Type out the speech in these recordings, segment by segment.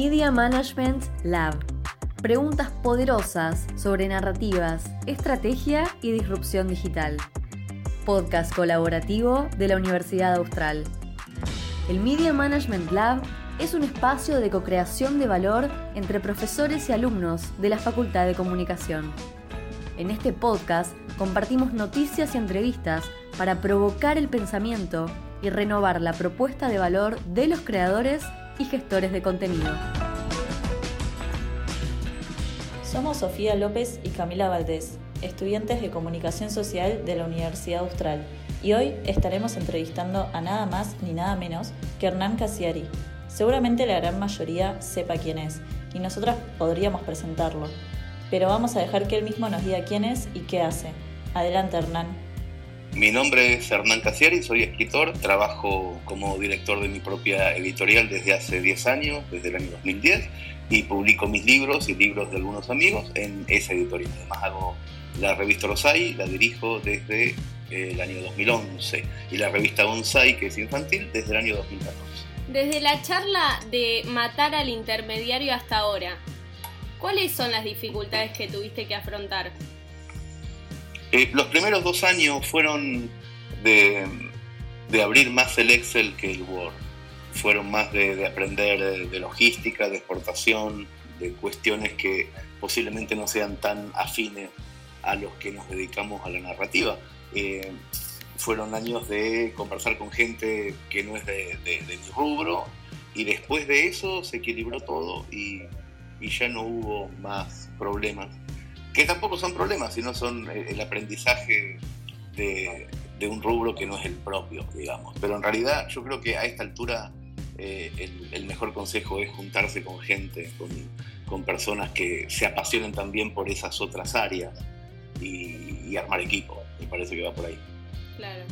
Media Management Lab. Preguntas poderosas sobre narrativas, estrategia y disrupción digital. Podcast colaborativo de la Universidad Austral. El Media Management Lab es un espacio de co-creación de valor entre profesores y alumnos de la Facultad de Comunicación. En este podcast compartimos noticias y entrevistas para provocar el pensamiento y renovar la propuesta de valor de los creadores y gestores de contenido. Somos Sofía López y Camila Valdés, estudiantes de Comunicación Social de la Universidad Austral, y hoy estaremos entrevistando a nada más ni nada menos que Hernán Casiari. Seguramente la gran mayoría sepa quién es, y nosotras podríamos presentarlo, pero vamos a dejar que él mismo nos diga quién es y qué hace. Adelante, Hernán. Mi nombre es Hernán Casiari, soy escritor, trabajo como director de mi propia editorial desde hace 10 años, desde el año 2010, y publico mis libros y libros de algunos amigos en esa editorial. Además hago la revista Rosai, la dirijo desde eh, el año 2011, y la revista Bonsai, que es infantil, desde el año 2014. Desde la charla de matar al intermediario hasta ahora, ¿Cuáles son las dificultades que tuviste que afrontar? Eh, los primeros dos años fueron de, abrir más el Excel que el Word. Fueron más de, aprender de, logística, de exportación, de cuestiones que posiblemente no sean tan afines a los que nos dedicamos a la narrativa. Eh, fueron años de conversar con gente que no es de, mi rubro y después de eso se equilibró todo y y ya no hubo más problemas, que tampoco son problemas, sino son el aprendizaje de, un rubro que no es el propio, digamos. Pero en realidad yo creo que a esta altura eh, el, mejor consejo es juntarse con gente, con, con, personas que se apasionen también por esas otras áreas y, armar equipo. Me parece que va por ahí. Claro.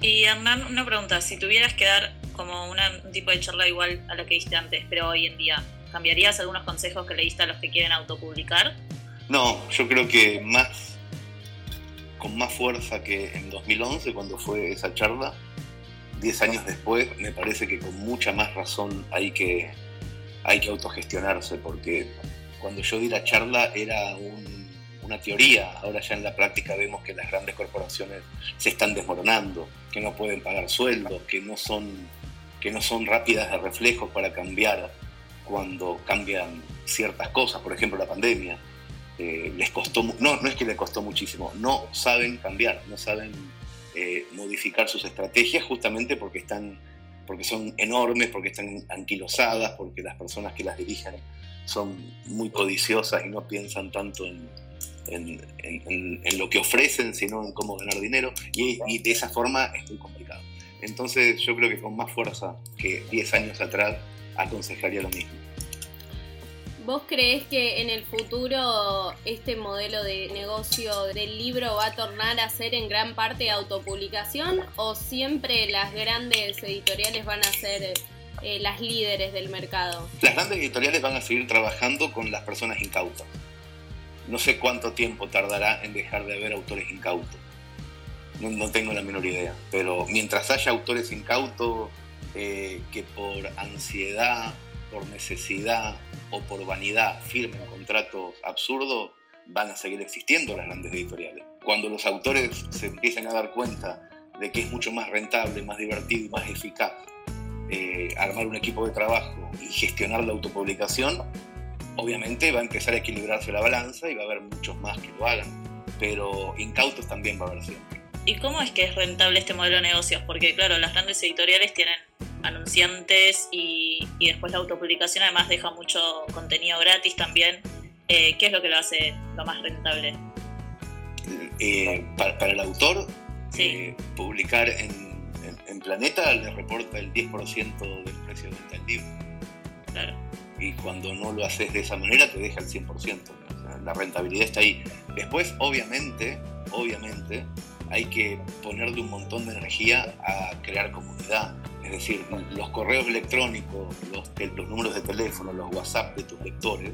Y Hernán, una pregunta, si tuvieras que dar como un tipo de charla igual a la que diste antes, pero hoy en día, ¿Cambiarías algunos consejos que le diste a los que quieren autopublicar? No, yo creo que más, con más fuerza que en 2011, cuando fue esa charla, 10 años después, me parece que con mucha más razón hay que, hay que autogestionarse, porque cuando yo di la charla era una teoría, ahora ya en la práctica vemos que las grandes corporaciones se están desmoronando, que no pueden pagar sueldos, que no son, que no son rápidas de reflejos para cambiar cuando cambian ciertas cosas, por ejemplo la pandemia, eh, les costó, no, no es que les costó muchísimo, no saben cambiar, no saben eh, modificar sus estrategias justamente porque están porque son enormes, porque están anquilosadas, porque las personas que las dirigen son muy codiciosas y no piensan tanto en, en, lo que ofrecen, sino en cómo ganar dinero, y, y, de esa forma es muy complicado. Entonces yo creo que con más fuerza que 10 años atrás aconsejaría lo mismo. ¿Vos crees que en el futuro este modelo de negocio del libro va a tornar a ser en gran parte autopublicación o siempre las grandes editoriales van a ser eh, las líderes del mercado? Las grandes editoriales van a seguir trabajando con las personas incautas. No sé cuánto tiempo tardará en dejar de haber autores incautos. No, tengo la menor idea. Pero mientras haya autores incautos eh, que por ansiedad, por necesidad o por vanidad firmen contratos absurdos, van a seguir existiendo las grandes editoriales. Cuando los autores se empiecen a dar cuenta de que es mucho más rentable, más divertido y más eficaz eh, armar un equipo de trabajo y gestionar la autopublicación, obviamente va a empezar a equilibrarse la balanza y va a haber muchos más que lo hagan, pero incautos también va a haber siempre. ¿Y cómo es que es rentable este modelo de negocios? Porque claro, las grandes editoriales tienen anunciantes y, después la autopublicación además deja mucho contenido gratis también. Eh, ¿Qué es lo que lo hace lo más rentable? Eh, para, el autor, eh, publicar en, Planeta le reporta el 10% del precio de venta del libro. Claro. Y cuando no lo haces de esa manera te deja el 100%. la rentabilidad está ahí. Después, obviamente, obviamente, hay que ponerle un montón de energía a crear comunidad es decir, los correos electrónicos, los, números de teléfono, los WhatsApp de tus lectores,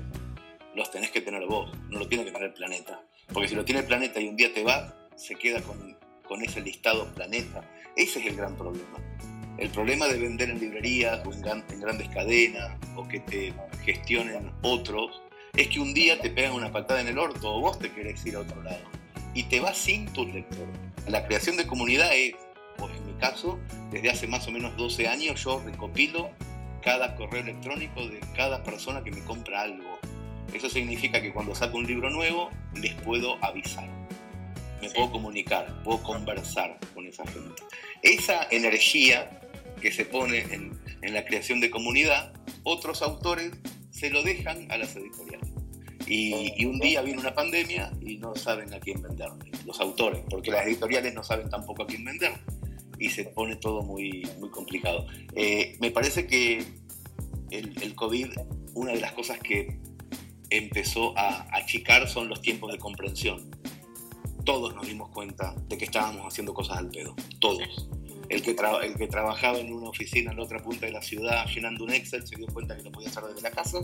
los tenés que tener vos, no lo tiene que tener el planeta. Porque si lo tiene el planeta y un día te va, se queda con, con ese listado planeta. Ese es el gran problema. El problema de vender en librerías o en, grandes cadenas o que te gestionen otros es que un día te pegan una patada en el orto o vos te querés ir a otro lado y te vas sin tu lector. La creación de comunidad es, pues en mi caso, desde hace más o menos 12 años yo recopilo cada correo electrónico de cada persona que me compra algo. Eso significa que cuando saco un libro nuevo les puedo avisar, me puedo comunicar, puedo conversar con esa gente. Esa energía que se pone en, la creación de comunidad, otros autores se lo dejan a las editoriales. Y, un día viene una pandemia y no saben a quién vender, los autores, porque las editoriales no saben tampoco a quién vender y se pone todo muy, muy complicado. Eh, me parece que el, el, COVID, una de las cosas que empezó a achicar son los tiempos de comprensión. Todos nos dimos cuenta de que estábamos haciendo cosas al pedo, todos. El que, el que trabajaba en una oficina en la otra punta de la ciudad llenando un Excel se dio cuenta que lo podía hacer desde la casa.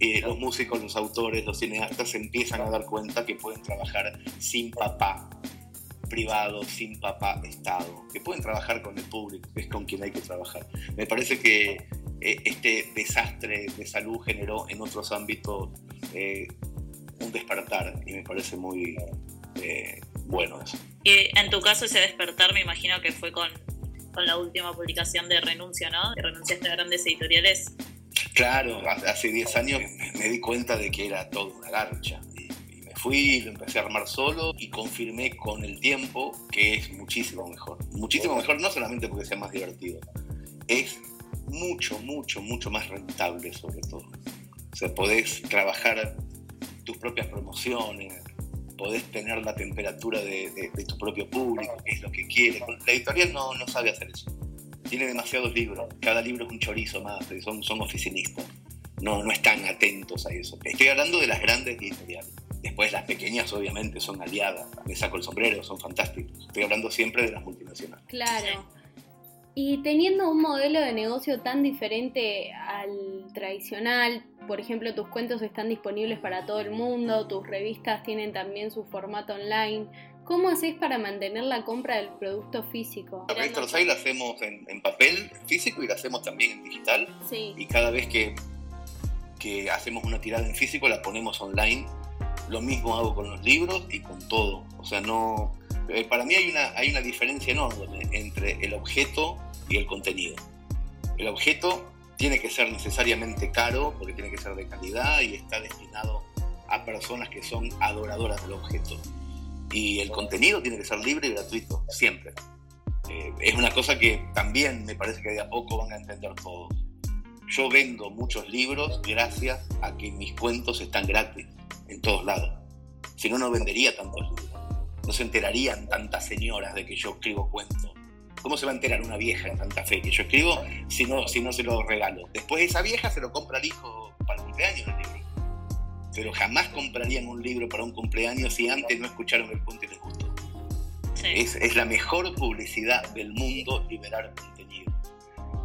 Eh, los músicos, los autores, los cineastas se empiezan a dar cuenta que pueden trabajar sin papá privado, sin papá Estado, que pueden trabajar con el público, que es con quien hay que trabajar. Me parece que eh, este desastre de salud generó en otros ámbitos eh, un despertar y me parece muy bueno eso. Y en tu caso ese despertar me imagino que fue con, con la última publicación de Renuncia, ¿no? Que renunciaste a grandes editoriales. Claro, hace 10 años me di cuenta de que era todo una garcha. Fui, lo empecé a armar solo y confirmé con el tiempo que es muchísimo mejor. Muchísimo mejor, no solamente porque sea más divertido, es mucho, mucho, mucho más rentable sobre todo. O sea, podés trabajar tus propias promociones, podés tener la temperatura de, tu propio público, qué es lo que quiere. La editorial no, no sabe hacer eso. Tiene demasiados libros, cada libro es un chorizo más, son, son oficinistas. No, no están atentos a eso. Estoy hablando de las grandes editoriales. Después las pequeñas obviamente son aliadas, me saco el sombrero, son fantásticos. Estoy hablando siempre de las multinacionales. Claro. Y teniendo un modelo de negocio tan diferente al tradicional, por ejemplo, tus cuentos están disponibles para todo el mundo, tus revistas tienen también su formato online. ¿Cómo haces para mantener la compra del producto físico? La revista Rosay la hacemos en, papel físico y la hacemos también en digital. Sí. Y cada vez que, que hacemos una tirada en físico la ponemos online. Lo mismo hago con los libros y con todo. O sea, no. Eh, para mí hay una, hay una diferencia enorme entre el objeto y el contenido. El objeto tiene que ser necesariamente caro porque tiene que ser de calidad y está destinado a personas que son adoradoras del objeto. Y el contenido tiene que ser libre y gratuito, siempre. Eh, es una cosa que también me parece que de a poco van a entender todos. Yo vendo muchos libros gracias a que mis cuentos están gratis en todos lados. Si no, no vendería tantos libros. No se enterarían tantas señoras de que yo escribo cuentos ¿Cómo se va a enterar una vieja en Santa Fe que yo escribo si no, si no se lo regalo? Después esa vieja se lo compra al hijo para el cumpleaños el libro. Pero jamás comprarían un libro para un cumpleaños si antes no escucharon el punto y les gustó. Es, es la mejor publicidad del mundo liberar contenido.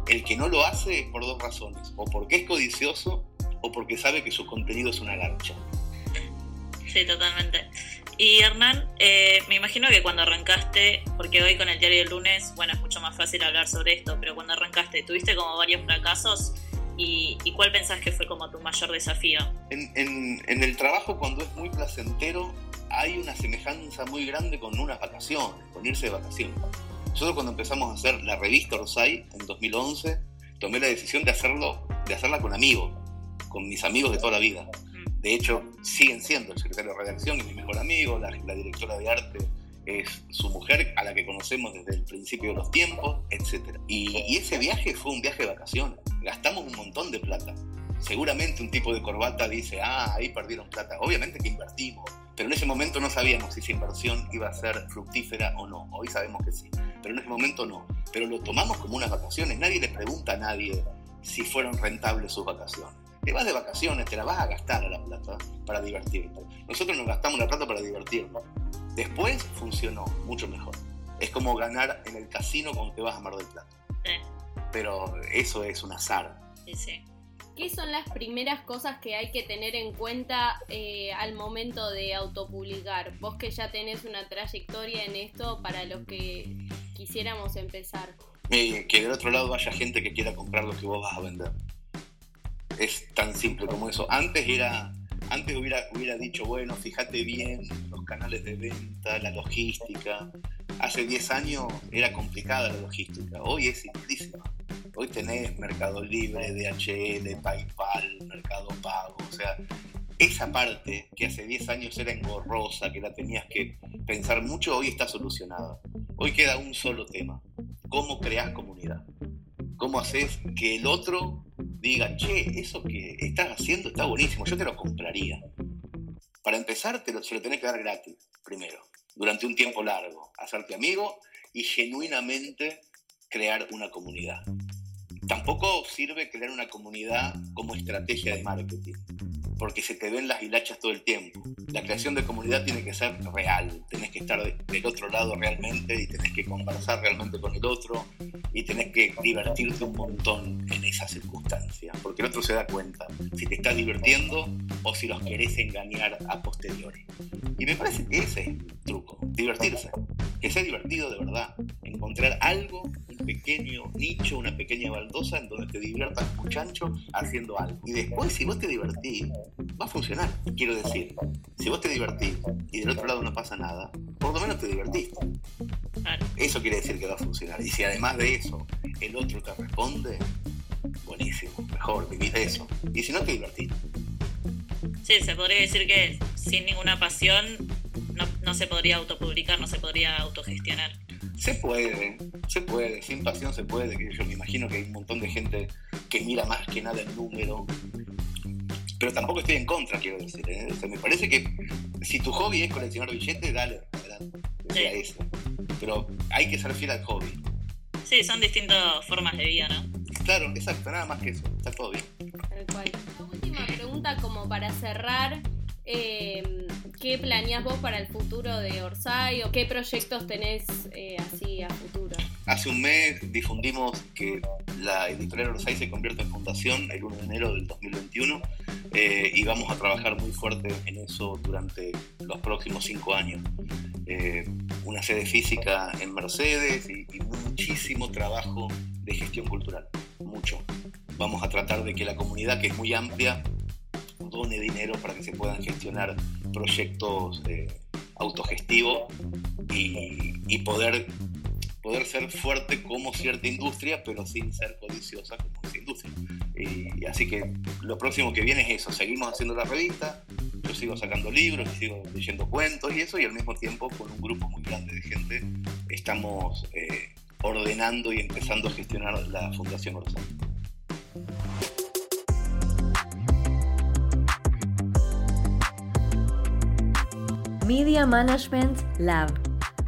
El que no lo hace es por dos razones, o porque es codicioso o porque sabe que su contenido es una lancha. Sí, totalmente. Y Hernán, eh, me imagino que cuando arrancaste, porque hoy con el diario del lunes, bueno, es mucho más fácil hablar sobre esto, pero cuando arrancaste, tuviste como varios fracasos y, cuál pensás que fue como tu mayor desafío? En, el trabajo, cuando es muy placentero, hay una semejanza muy grande con unas vacaciones, con irse de vacaciones. Nosotros cuando empezamos a hacer la revista Rosai en 2011, tomé la decisión de hacerlo, de hacerla con amigos, con mis amigos de toda la vida de hecho, siguen siendo el secretario de redacción y mi mejor amigo, la, directora de arte es su mujer, a la que conocemos desde el principio de los tiempos, etc. Y, ese viaje fue un viaje de vacaciones. Gastamos un montón de plata. Seguramente un tipo de corbata dice, ah, ahí perdieron plata. Obviamente que invertimos, pero en ese momento no sabíamos si esa inversión iba a ser fructífera o no. Hoy sabemos que sí, pero en ese momento no. Pero lo tomamos como unas vacaciones. Nadie le pregunta a nadie si fueron rentables sus vacaciones te vas de vacaciones, te la vas a gastar a la plata para divertirte. Nosotros nos gastamos la plata para divertirnos. Después funcionó mucho mejor. Es como ganar en el casino cuando te vas a Mar del Plata. Pero eso es un azar. Sí, ¿Qué son las primeras cosas que hay que tener en cuenta eh, al momento de autopublicar? Vos que ya tenés una trayectoria en esto para los que quisiéramos empezar. Eh, que del otro lado haya gente que quiera comprar lo que vos vas a vender. Es tan simple como eso. Antes era, antes hubiera, hubiera dicho, bueno, fíjate bien los canales de venta, la logística. Hace 10 años era complicada la logística, hoy es simplísima. Hoy tenés Mercado Libre, DHL, PayPal, Mercado Pago, o sea, esa parte que hace 10 años era engorrosa, que la tenías que pensar mucho, hoy está solucionada. Hoy queda un solo tema, cómo creas comunidad. ¿Cómo haces que el otro diga, che, eso que estás haciendo está buenísimo, yo te lo compraría? Para empezar, te lo, se lo tenés que dar gratis, primero, durante un tiempo largo, hacerte amigo y genuinamente crear una comunidad. Tampoco sirve crear una comunidad como estrategia de marketing porque se te ven las hilachas todo el tiempo. La creación de comunidad tiene que ser real, tenés que estar del otro lado realmente y tenés que conversar realmente con el otro y tenés que divertirte un montón en esa circunstancia, porque el otro se da cuenta si te estás divirtiendo o si los querés engañar a posteriori. Y me parece que ese es el truco, divertirse, que sea divertido de verdad, encontrar algo, pequeño nicho, una pequeña baldosa en donde te diviertas muchacho haciendo algo. Y después si vos te divertís, va a funcionar. Quiero decir, si vos te divertís y del otro lado no pasa nada, por lo menos te divertiste. Eso quiere decir que va a funcionar. Y si además de eso el otro te responde, buenísimo, mejor, vivís eso. Y si no, te divertís. Sí, se podría decir que sin ninguna pasión no, no se podría autopublicar, no se podría autogestionar. Se puede, se puede, sin pasión se puede. Yo me imagino que hay un montón de gente que mira más que nada el número pero tampoco estoy en contra, quiero decir. ¿eh? me parece que si tu hobby es coleccionar billetes, dale, adelante. sea eso. Pero hay que ser fiel al hobby. Sí, son distintas formas de vida, ¿no? Claro, exacto, nada más que eso. Está todo bien. La última pregunta, como para cerrar. Eh, ¿Qué planeas vos para el futuro de Orsay o qué proyectos tenés eh? Hace un mes difundimos que la editorial Orsay se convierte en fundación el 1 de enero del 2021 eh, y vamos a trabajar muy fuerte en eso durante los próximos cinco años. Eh, una sede física en Mercedes y, y muchísimo trabajo de gestión cultural, mucho. Vamos a tratar de que la comunidad, que es muy amplia, done dinero para que se puedan gestionar proyectos eh, autogestivos y, y, poder, poder ser fuerte como cierta industria, pero sin ser codiciosa como esa industria. Y, así que lo próximo que viene es eso, seguimos haciendo la revista, yo sigo sacando libros, sigo leyendo cuentos y eso, y al mismo tiempo con un grupo muy grande de gente estamos eh, ordenando y empezando a gestionar la Fundación Orsay. Media Management Lab.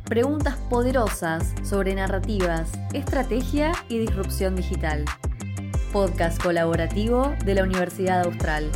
Preguntas poderosas sobre narrativas, estrategia y disrupción digital podcast colaborativo de la Universidad Austral.